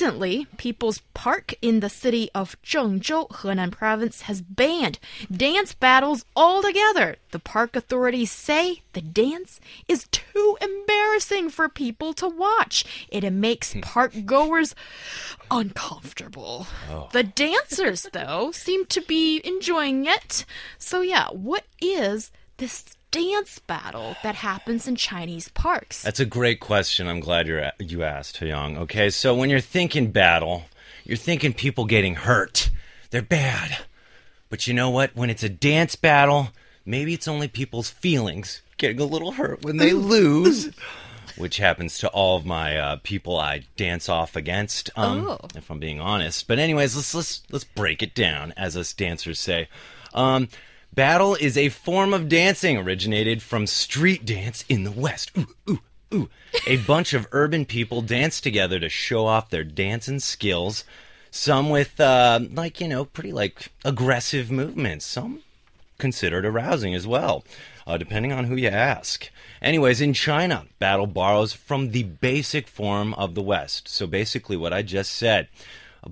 Recently, People's Park in the city of Zhengzhou, Henan province, has banned dance battles altogether. The park authorities say the dance is too embarrassing for people to watch. It makes hmm. park goers uncomfortable. Oh. The dancers, though, seem to be enjoying it. So, yeah, what is this dance battle that happens in Chinese parks? That's a great question. I'm glad you're you asked, Young. Okay, so when you're thinking battle, you're thinking people getting hurt. They're bad. But you know what? When it's a dance battle, maybe it's only people's feelings getting a little hurt when they lose. Which happens to all of my uh, people I dance off against, um, Oh. if I'm being honest. But anyways, let's let's let's break it down, as us dancers say. Um, battle is a form of dancing originated from street dance in the West. Ooh, ooh, ooh. A bunch of urban people dance together to show off their dancing skills. Some with, uh, like, you know, pretty, like, aggressive movements. Some considered arousing as well, uh, depending on who you ask. Anyways, in China, battle borrows from the basic form of the West. So basically, what I just said.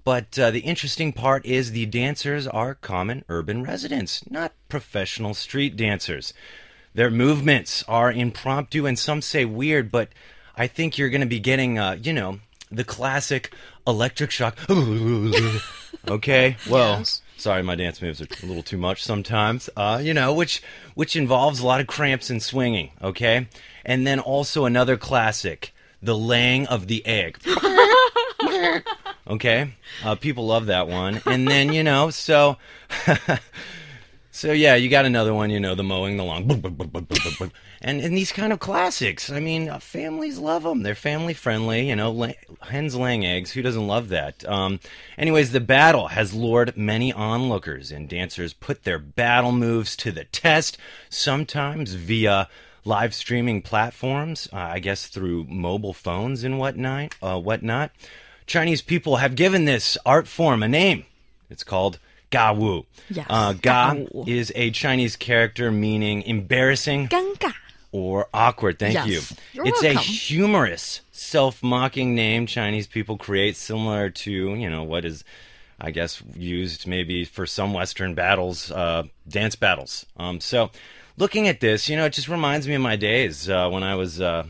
But uh, the interesting part is the dancers are common urban residents, not professional street dancers. Their movements are impromptu and some say weird, but I think you're going to be getting, uh, you know, the classic electric shock. okay, well, Yes. sorry, my dance moves are a little too much sometimes. Uh, you know, which which involves a lot of cramps and swinging. Okay, and then also another classic, the laying of the egg. okay, uh, people love that one, and then you know, so. So yeah, you got another one, you know, the mowing the lawn, and and these kind of classics. I mean, uh, families love them. They're family friendly, you know. Hens laying eggs. Who doesn't love that? Um, anyways, the battle has lured many onlookers, and dancers put their battle moves to the test. Sometimes via live streaming platforms, uh, I guess through mobile phones and whatnot. Uh, whatnot. Chinese people have given this art form a name. It's called Ga Wu. Yes, Uh, ga Ga-wu. is a Chinese character meaning embarrassing 尴尬. or awkward. Thank Yes. you. It's a humorous, self-mocking name Chinese people create, similar to you know what is, I guess, used maybe for some Western battles, uh, dance battles. Um, so, looking at this, you know, it just reminds me of my days uh, when I was uh,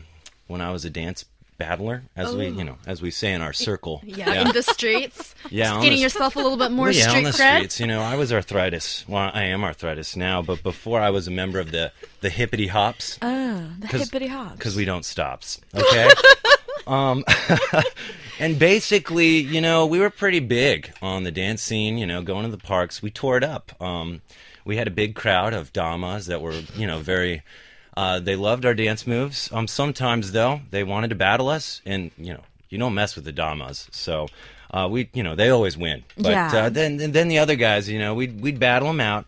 when I was a dance battler, as we you know, as we say in our circle. Oh. Yeah, in the streets. Yeah, Just getting the- yourself a little bit more yeah, street on the cred. streets. You know, I was arthritis. Well, I am arthritis now, but before I was a member of the the hippity hops Oh, the hippity hops. because we don't stops. Okay. um, and basically, you know, we were pretty big on the dance scene. You know, going to the parks, we tore it up. Um, we had a big crowd of damas that were, you know, very. Uh, they loved our dance moves. Um, sometimes though, they wanted to battle us, and you know, you don't mess with the damas. So, uh, we, you know, they always win. But Yeah. uh, then, then the other guys, you know, we'd we'd battle them out,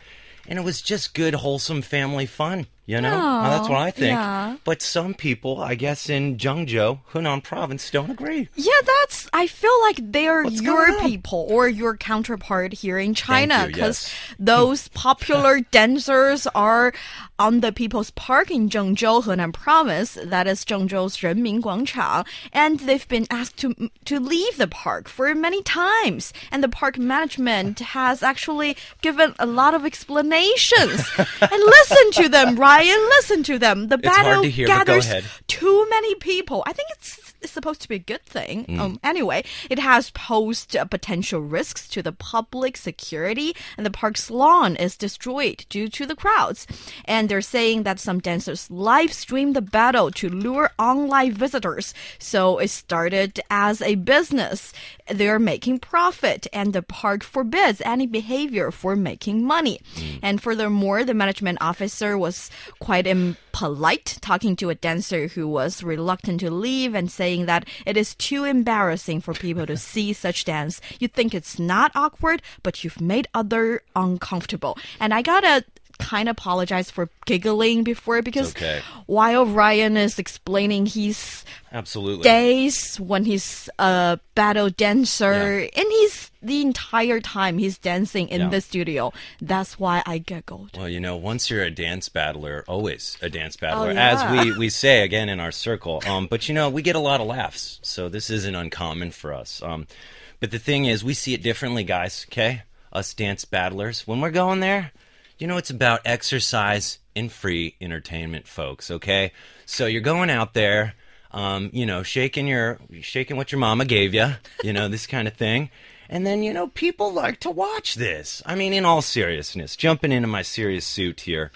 and it was just good, wholesome family fun. You know, Uh, that's what I think. yeah. But some people, I guess, in Zhengzhou, Hunan province, don't agree. Yeah, that's. I feel like they are What's your people or your counterpart here in China because yes. those popular dancers are on the People's Park in Zhengzhou, Henan Province. That is Zhengzhou's Renmin Guangchang, and they've been asked to to leave the park for many times, and the park management has actually given a lot of explanations. and listen to them, Ryan. Listen to them. The battle to hear, gathers ahead. too many people. I think it's it's supposed to be a good thing. Mm. Um, anyway, it has posed uh, potential risks to the public security, and the park's lawn is destroyed due to the crowds. And they're saying that some dancers live stream the battle to lure online visitors. So it started as a business. They're making profit, and the park forbids any behavior for making money. Mm. And furthermore, the management officer was quite impolite, talking to a dancer who was reluctant to leave and saying that it is too embarrassing for people to see such dance. You think it's not awkward, but you've made other uncomfortable. And I gotta kind of apologize for giggling before because okay. while Ryan is explaining his Absolutely. days when he's a battle dancer Yeah. and he's the entire time he's dancing in Yeah. the studio. That's why I giggled. Well, you know, once you're a dance battler, always a dance battler, Oh, yeah. as we, we say again in our circle. Um, but you know, we get a lot of laughs, so this isn't uncommon for us. Um, but the thing is, we see it differently, guys. Okay, us dance battlers, when we're going there, you know, it's about exercise and free entertainment, folks. Okay, so you're going out there. Um, you know, shaking your shaking what your mama gave you, you know, this kind of thing. And then, you know, people like to watch this. I mean, in all seriousness, jumping into my serious suit here,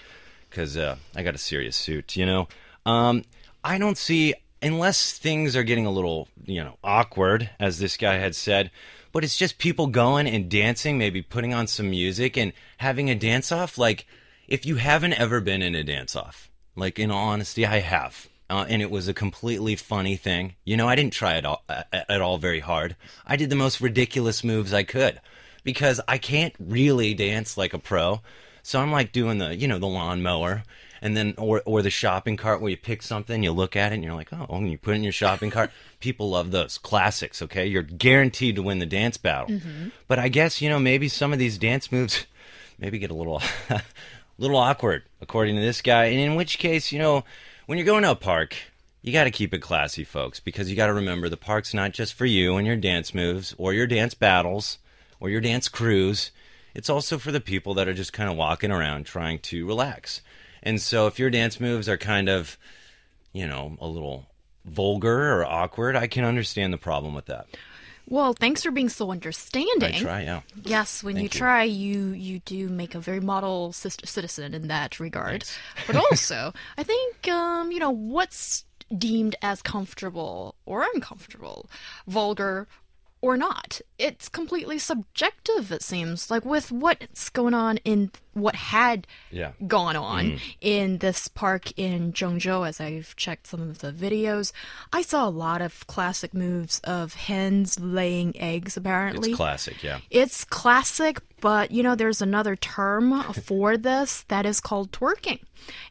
because uh, I got a serious suit, you know. Um, I don't see, unless things are getting a little, you know, awkward, as this guy had said, but it's just people going and dancing, maybe putting on some music and having a dance off. Like, if you haven't ever been in a dance off, like, in all honesty, I have uh, and it was a completely funny thing. You know, I didn't try it all, at, at all very hard. I did the most ridiculous moves I could because I can't really dance like a pro. So I'm like doing the, you know, the lawnmower and then or or the shopping cart where you pick something, you look at it and you're like, "Oh, and you put it in your shopping cart." People love those classics, okay? You're guaranteed to win the dance battle. Mm-hmm. But I guess, you know, maybe some of these dance moves maybe get a little little awkward according to this guy. And in which case, you know, when you're going to a park, you got to keep it classy, folks, because you got to remember the park's not just for you and your dance moves or your dance battles or your dance crews. It's also for the people that are just kind of walking around trying to relax. And so if your dance moves are kind of, you know, a little vulgar or awkward, I can understand the problem with that. Well, thanks for being so understanding. I try, yeah. Yes, when you you. try, you you do make a very model citizen in that regard. But also, I think um, you know what's deemed as comfortable or uncomfortable, vulgar or not. It's completely subjective. It seems like with what's going on in what had Yeah. gone on in this park in Zhengzhou as I've checked some of the videos. I saw a lot of classic moves of hens laying eggs apparently. It's classic, yeah. It's classic, but you know, there's another term for this that is called twerking.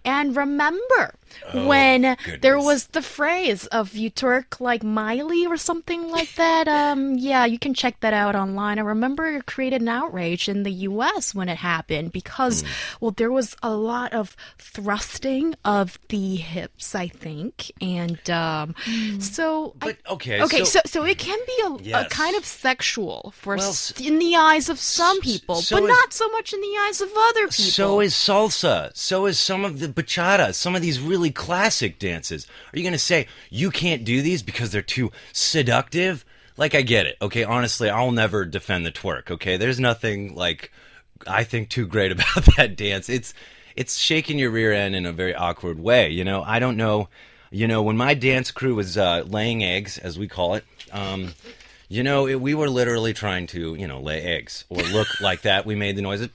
And remember when there Oh, was the phrase of you twerk like Miley or something like that? Um, yeah, you can check that out online. I remember it created an outrage in the US when it happened because, Hmm. well, there was a lot of thrusting of the hips, I think. And um, so. I- But okay, Okay, so- so so it can be a, a kind of sexual for Well, in the eyes of some people, so but is- not so much in the eyes of other people. So is salsa. So is some of the bachata. Some of these really classic dances. Are you going to say you can't do these because they're too seductive? Like I get it. Okay, honestly, I'll never defend the twerk. Okay, there's nothing like I think too great about that dance. It's it's shaking your rear end in a very awkward way. You know, I don't know. You know, when my dance crew was uh, laying eggs, as we call it. Um, you know, it, we were literally trying to, you know, lay eggs or look like that. We made the noises,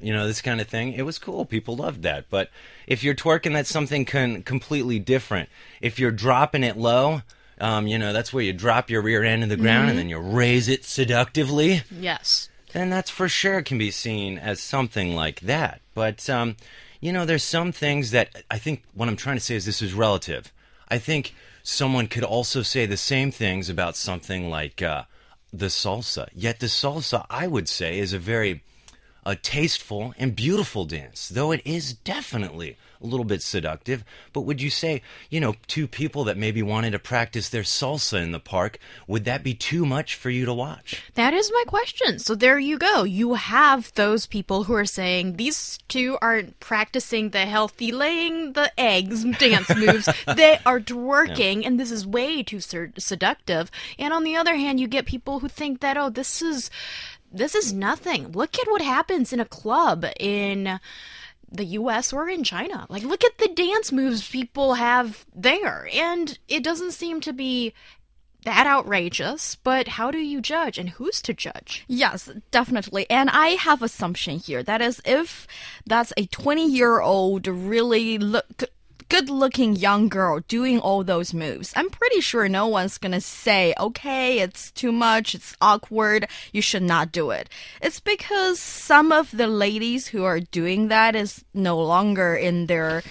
you know, this kind of thing. It was cool. People loved that. But if you're twerking, that's something con- completely different. If you're dropping it low, um, you know, that's where you drop your rear end in the ground and then you raise it seductively yes. Then that's for sure can be seen as something like that. But um, you know, there's some things that I think what I'm trying to say is this is relative. I think someone could also say the same things about something like uh, the salsa. Yet the salsa, I would say, is a very a tasteful and beautiful dance, though it is definitely a little bit seductive. But would you say, you know, two people that maybe wanted to practice their salsa in the park, would that be too much for you to watch? That is my question. So there you go. You have those people who are saying these two aren't practicing the healthy laying the eggs dance moves. they are twerking, and this is way too ser- seductive. And on the other hand, you get people who think that oh, this is this is nothing. Look at what happens in a club in the US or in China. Like, look at the dance moves people have there. And it doesn't seem to be that outrageous, but how do you judge and who's to judge? Yes, definitely. And I have assumption here. That is, if that's a 20 year old really look good looking young girl doing all those moves, I'm pretty sure no one's gonna say, okay, it's too much, it's awkward, you should not do it. It's because some of the ladies who are doing that is no longer in their,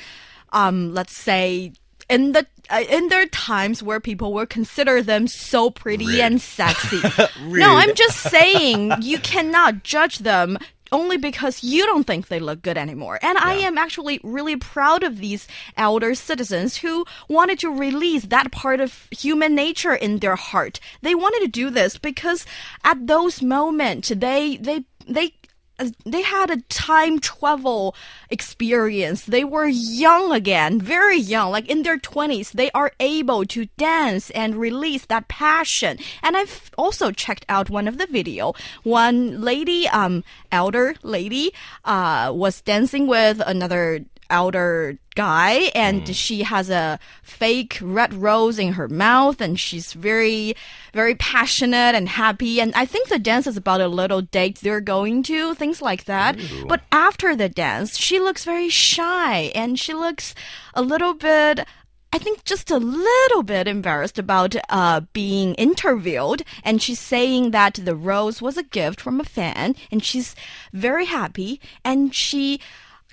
um, let's say, in the uh, in their times where people will consider them so pretty Rude. and sexy. No, I'm just saying you cannot judge them only because you don't think they look good anymore. And I am actually really proud of these elder citizens who wanted to release that part of human nature in their heart. They wanted to do this because at those moments they they they they had a time travel experience. They were young again, very young, like in their 20s. They are able to dance and release that passion. And I've also checked out one of the video. One lady, um, elder lady, uh, was dancing with another elder guy and she has a fake red rose in her mouth and she's very very passionate and happy. And i think the dance is about a little date they're going to things like that. But after the dance she looks very shy and she looks a little bit I think just a little bit embarrassed about uh, being interviewed, and she's saying that the rose was a gift from a fan, and she's very happy, and she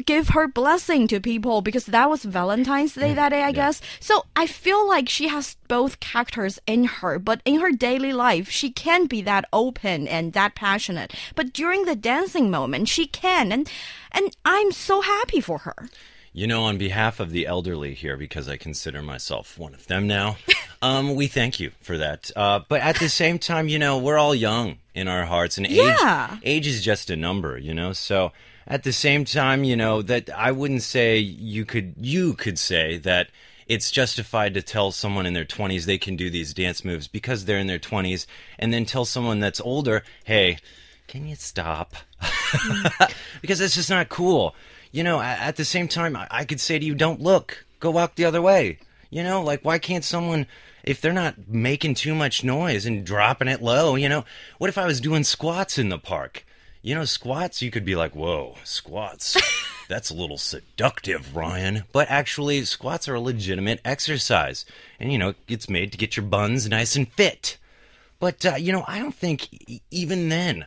gave her blessing to people because that was Valentine's Day that day, I guess. So I feel like she has both characters in her, but in her daily life, she can be that open and that passionate. But during the dancing moment, she can, and and I'm so happy for her. You know, on behalf of the elderly here, because I consider myself one of them now, um, we thank you for that. Uh, but at the same time, you know, we're all young in our hearts, and age Yeah. age is just a number, you know. So at the same time, you know that I wouldn't say you could you could say that it's justified to tell someone in their 20s they can do these dance moves because they're in their 20s, and then tell someone that's older, hey, can you stop? because it's just not cool. You know, at the same time, I could say to you, don't look, go walk the other way. You know, like, why can't someone, if they're not making too much noise and dropping it low, you know, what if I was doing squats in the park? You know, squats, you could be like, whoa, squats. That's a little seductive, Ryan. But actually, squats are a legitimate exercise. And, you know, it's made to get your buns nice and fit. But, uh, you know, I don't think e- even then,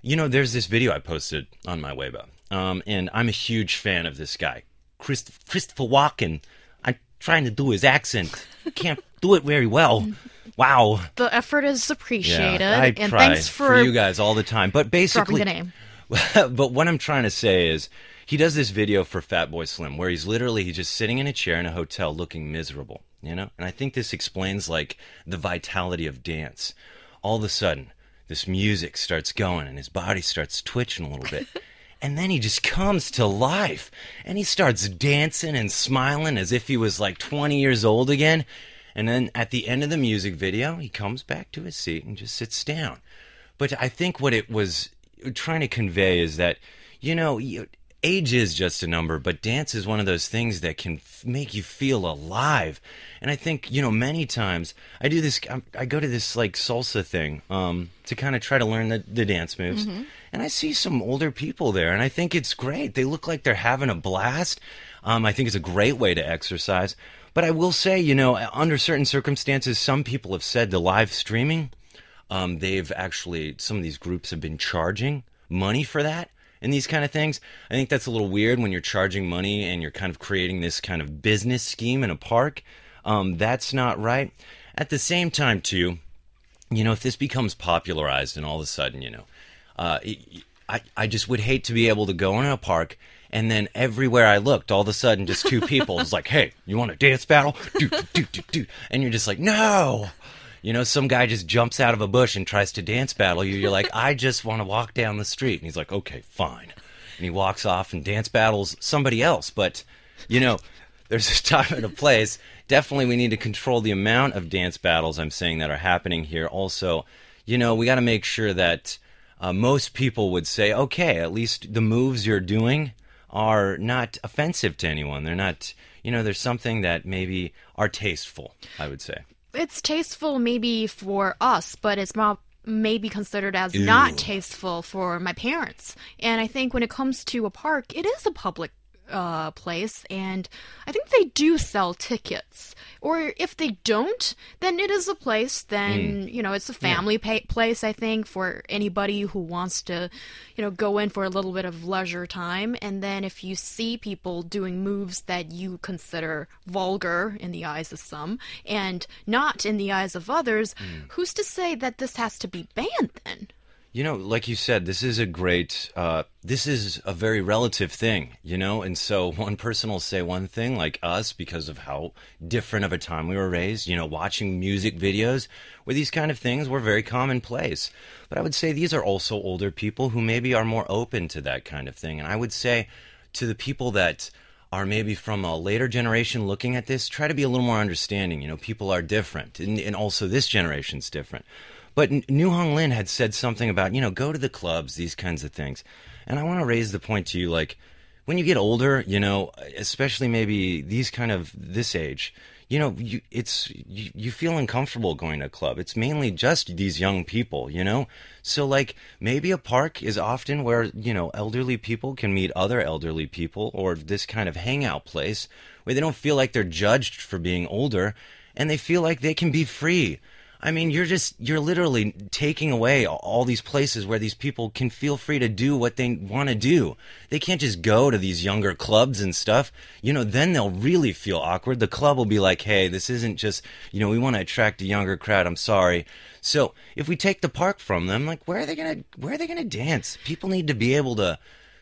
you know, there's this video I posted on my Weibo, um, and I'm a huge fan of this guy, Christ- Christopher Walken. I'm trying to do his accent, can't do it very well. Wow. The effort is appreciated, I and try thanks for, you guys all the time. But dropping basically, the name. but what I'm trying to say is he does this video for Fatboy Slim where he's literally he's just sitting in a chair in a hotel looking miserable, you know? And I think this explains like the vitality of dance. All of a sudden, this music starts going and his body starts twitching a little bit. And then he just comes to life and he starts dancing and smiling as if he was like 20 years old again. And then at the end of the music video, he comes back to his seat and just sits down. But I think what it was trying to convey is that, you know, age is just a number, but dance is one of those things that can f- make you feel alive. And I think, you know, many times I do this, I, I go to this like salsa thing um, to kind of try to learn the, the dance moves. And I see some older people there, and I think it's great. They look like they're having a blast. Um, I think it's a great way to exercise. But I will say, you know, under certain circumstances, some people have said the live streaming um, they've actually some of these groups have been charging money for that and these kind of things. I think that's a little weird when you're charging money and you're kind of creating this kind of business scheme in a park. Um, that's not right. At the same time, too, you know, if this becomes popularized and all of a sudden, you know, uh, I, I just would hate to be able to go in a park and then everywhere I looked, all of a sudden, just two people was like, "Hey, you want a dance battle?" Do, do, do, do. And you're just like, "No." You know, some guy just jumps out of a bush and tries to dance battle you. You're like, "I just want to walk down the street." And he's like, "Okay, fine." And he walks off and dance battles somebody else. But, you know, there's a time and a place. Definitely, we need to control the amount of dance battles I'm saying that are happening here. Also, you know, we got to make sure that uh, most people would say, okay, at least the moves you're doing are not offensive to anyone. They're not, you know, there's something that maybe are tasteful, I would say. It's tasteful maybe for us, but it's not maybe considered as not tasteful for my parents. And I think when it comes to a park, it is a public uh, place, and I think they do sell tickets. Or if they don't, then it is a place. Then hmm. you know, it's a family pa- place. I think for anybody who wants to, you know, go in for a little bit of leisure time. And then if you see people doing moves that you consider vulgar in the eyes of some and not in the eyes of others, hmm. who's to say that this has to be banned then? You know, like you said, this is a great, uh, this is a very relative thing, you know? And so one person will say one thing, like us, because of how different of a time we were raised, you know, watching music videos where these kind of things were very commonplace. But I would say these are also older people who maybe are more open to that kind of thing. And I would say to the people that are maybe from a later generation looking at this, try to be a little more understanding. You know, people are different, and, and also this generation's different. But New Hong Lin had said something about, you know, go to the clubs, these kinds of things. And I want to raise the point to you like, when you get older, you know, especially maybe these kind of this age, you know, you, it's you, you feel uncomfortable going to a club. It's mainly just these young people, you know. So like maybe a park is often where you know elderly people can meet other elderly people, or this kind of hangout place where they don't feel like they're judged for being older, and they feel like they can be free. I mean, you're just, you're literally taking away all these places where these people can feel free to do what they want to do. They can't just go to these younger clubs and stuff. You know, then they'll really feel awkward. The club will be like, hey, this isn't just, you know, we want to attract a younger crowd. I'm sorry. So if we take the park from them, like, where are they going to, where are they going to dance? People need to be able to,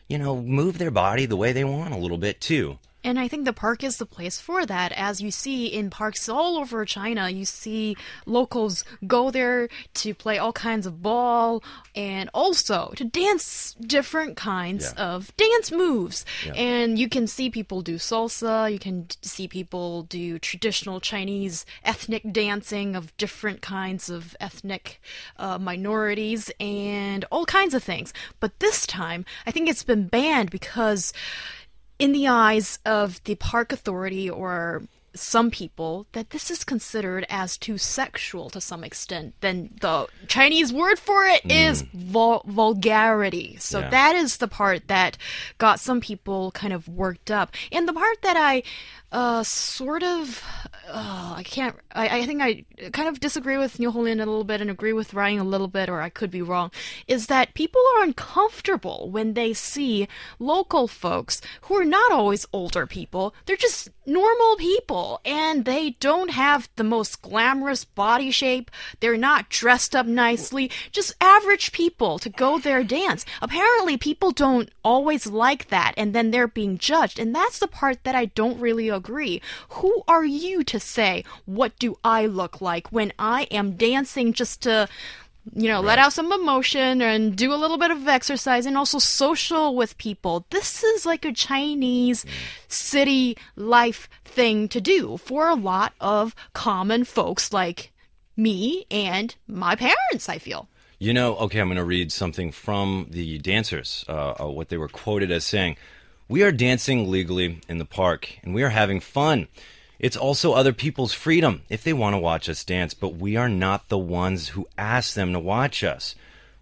you know, move their body the way they want a little bit too. And I think the park is the place for that. As you see in parks all over China, you see locals go there to play all kinds of ball and also to dance different kinds Yeah. of dance moves. Yeah. And you can see people do salsa, you can see people do traditional Chinese ethnic dancing of different kinds of ethnic uh, minorities and all kinds of things. But this time, I think it's been banned because in the eyes of the park authority or some people that this is considered as too sexual to some extent then the chinese word for it hmm. is vul- vulgarity. So Yeah. that is the part that got some people kind of worked up. And the part that i uh, sort of uh, I can't. I, I think I kind of disagree with New Hong Lin a little bit and agree with Ryan a little bit, or I could be wrong. Is that people are uncomfortable when they see local folks who are not always older people. They're just normal people, and they don't have the most glamorous body shape. They're not dressed up nicely. Just average people to go there dance. Apparently, people don't always like that, and then they're being judged, and that's the part that I don't really agree. Who are you to say what do I look like when I am dancing just to you know, let out some emotion and do a little bit of exercise and also social with people. This is like a Chinese city life thing to do for a lot of common folks like me and my parents, I feel. You know, okay, I'm going to read something from the dancers, uh, uh, what they were quoted as saying. We are dancing legally in the park, and we are having fun. It's also other people's freedom if they want to watch us dance, but we are not the ones who ask them to watch us.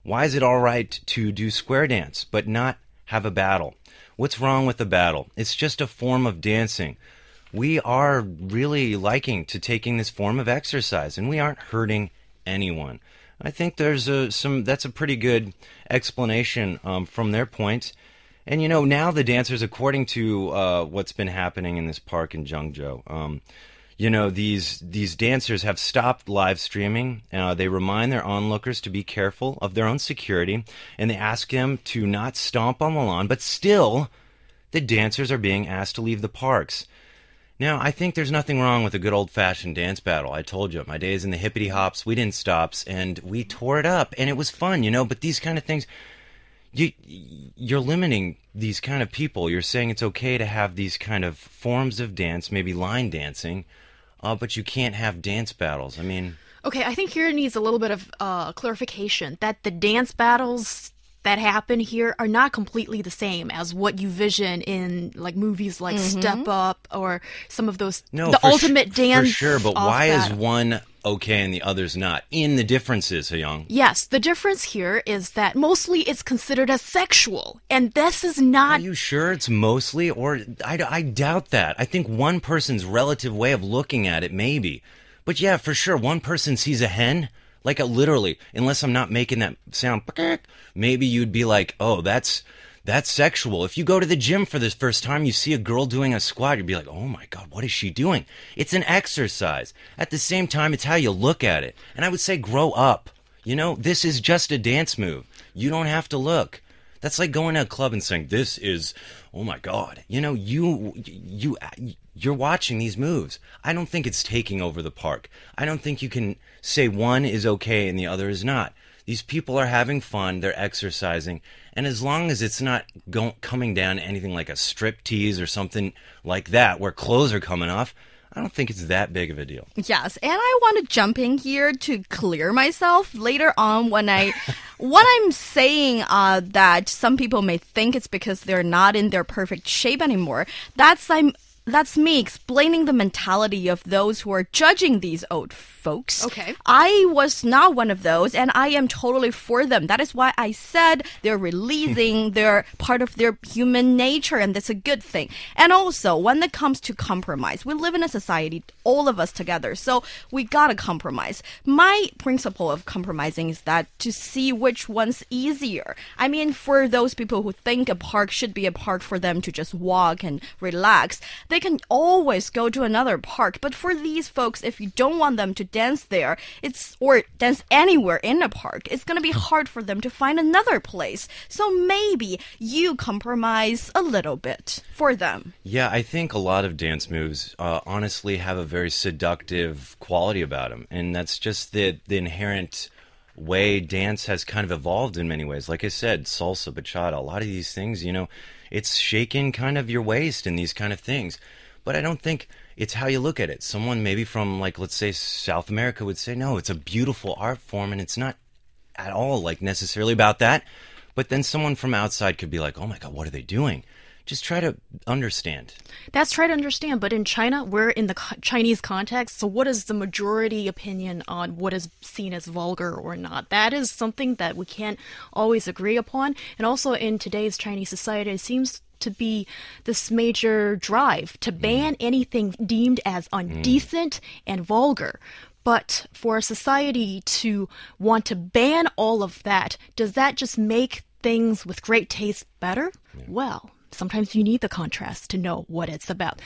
Why is it all right to do square dance, but not have a battle? What's wrong with the battle? It's just a form of dancing. We are really liking to taking this form of exercise, and we aren't hurting anyone. I think there's a some that's a pretty good explanation um, from their point. And you know now the dancers, according to uh, what's been happening in this park in Zhengzhou, um, you know these these dancers have stopped live streaming. Uh, they remind their onlookers to be careful of their own security, and they ask them to not stomp on the lawn. But still, the dancers are being asked to leave the parks. Now, I think there's nothing wrong with a good old fashioned dance battle. I told you, my days in the hippity hops, we didn't stops, and we tore it up, and it was fun, you know. But these kind of things, you you're limiting these kind of people. You're saying it's okay to have these kind of forms of dance, maybe line dancing, uh, but you can't have dance battles. I mean, Okay, I think here needs a little bit of uh, clarification that the dance battles that happen here are not completely the same as what you vision in like movies like mm-hmm. Step Up or some of those no, the for su- ultimate dance. for sure. But why is one okay and the other's not. In the differences, Young. Yes, the difference here is that mostly it's considered as sexual, and this is not. Are you sure it's mostly? Or I, I doubt that. I think one person's relative way of looking at it, maybe. But yeah, for sure, one person sees a hen, like a literally, unless I'm not making that sound, maybe you'd be like, oh, that's. That's sexual. If you go to the gym for the first time, you see a girl doing a squat, you'd be like, oh my God, what is she doing? It's an exercise. At the same time, it's how you look at it. And I would say, grow up. You know, this is just a dance move. You don't have to look. That's like going to a club and saying, "This is, oh my god." You know, you you you're watching these moves. I don't think it's taking over the park. I don't think you can say one is okay and the other is not. These people are having fun, they're exercising, and as long as it's not go- coming down anything like a strip tease or something like that where clothes are coming off, I don't think it's that big of a deal. Yes, and I want to jump in here to clear myself later on when I what I'm saying uh, that some people may think it's because they're not in their perfect shape anymore. That's I'm that's me explaining the mentality of those who are judging these old folks. Okay. I was not one of those, and I am totally for them. That is why I said they're releasing, hmm. they're part of their human nature, and that's a good thing. And also, when it comes to compromise, we live in a society, all of us together, so we gotta compromise. My principle of compromising is that to see which one's easier. I mean, for those people who think a park should be a park for them to just walk and relax, they can always go to another park. But for these folks, if you don't want them to dance there, it's or dance anywhere in a park, it's gonna be hard for them to find another place. So maybe you compromise a little bit for them. Yeah, I think a lot of dance moves uh, honestly have a very seductive quality about them, and that's just the the inherent way dance has kind of evolved in many ways. Like I said, salsa, bachata, a lot of these things, you know, it's shaking kind of your waist and these kind of things. But I don't think it's how you look at it. Someone maybe from like let's say South America would say, "No, it's a beautiful art form and it's not at all like necessarily about that." But then someone from outside could be like, "Oh my god, what are they doing?" Just try to understand. That's try to understand. But in China, we're in the Chinese context. So, what is the majority opinion on what is seen as vulgar or not? That is something that we can't always agree upon. And also, in today's Chinese society, it seems to be this major drive to mm. ban anything deemed as undecent mm. and vulgar. But for a society to want to ban all of that, does that just make things with great taste better? Well, sometimes you need the contrast to know what it's about.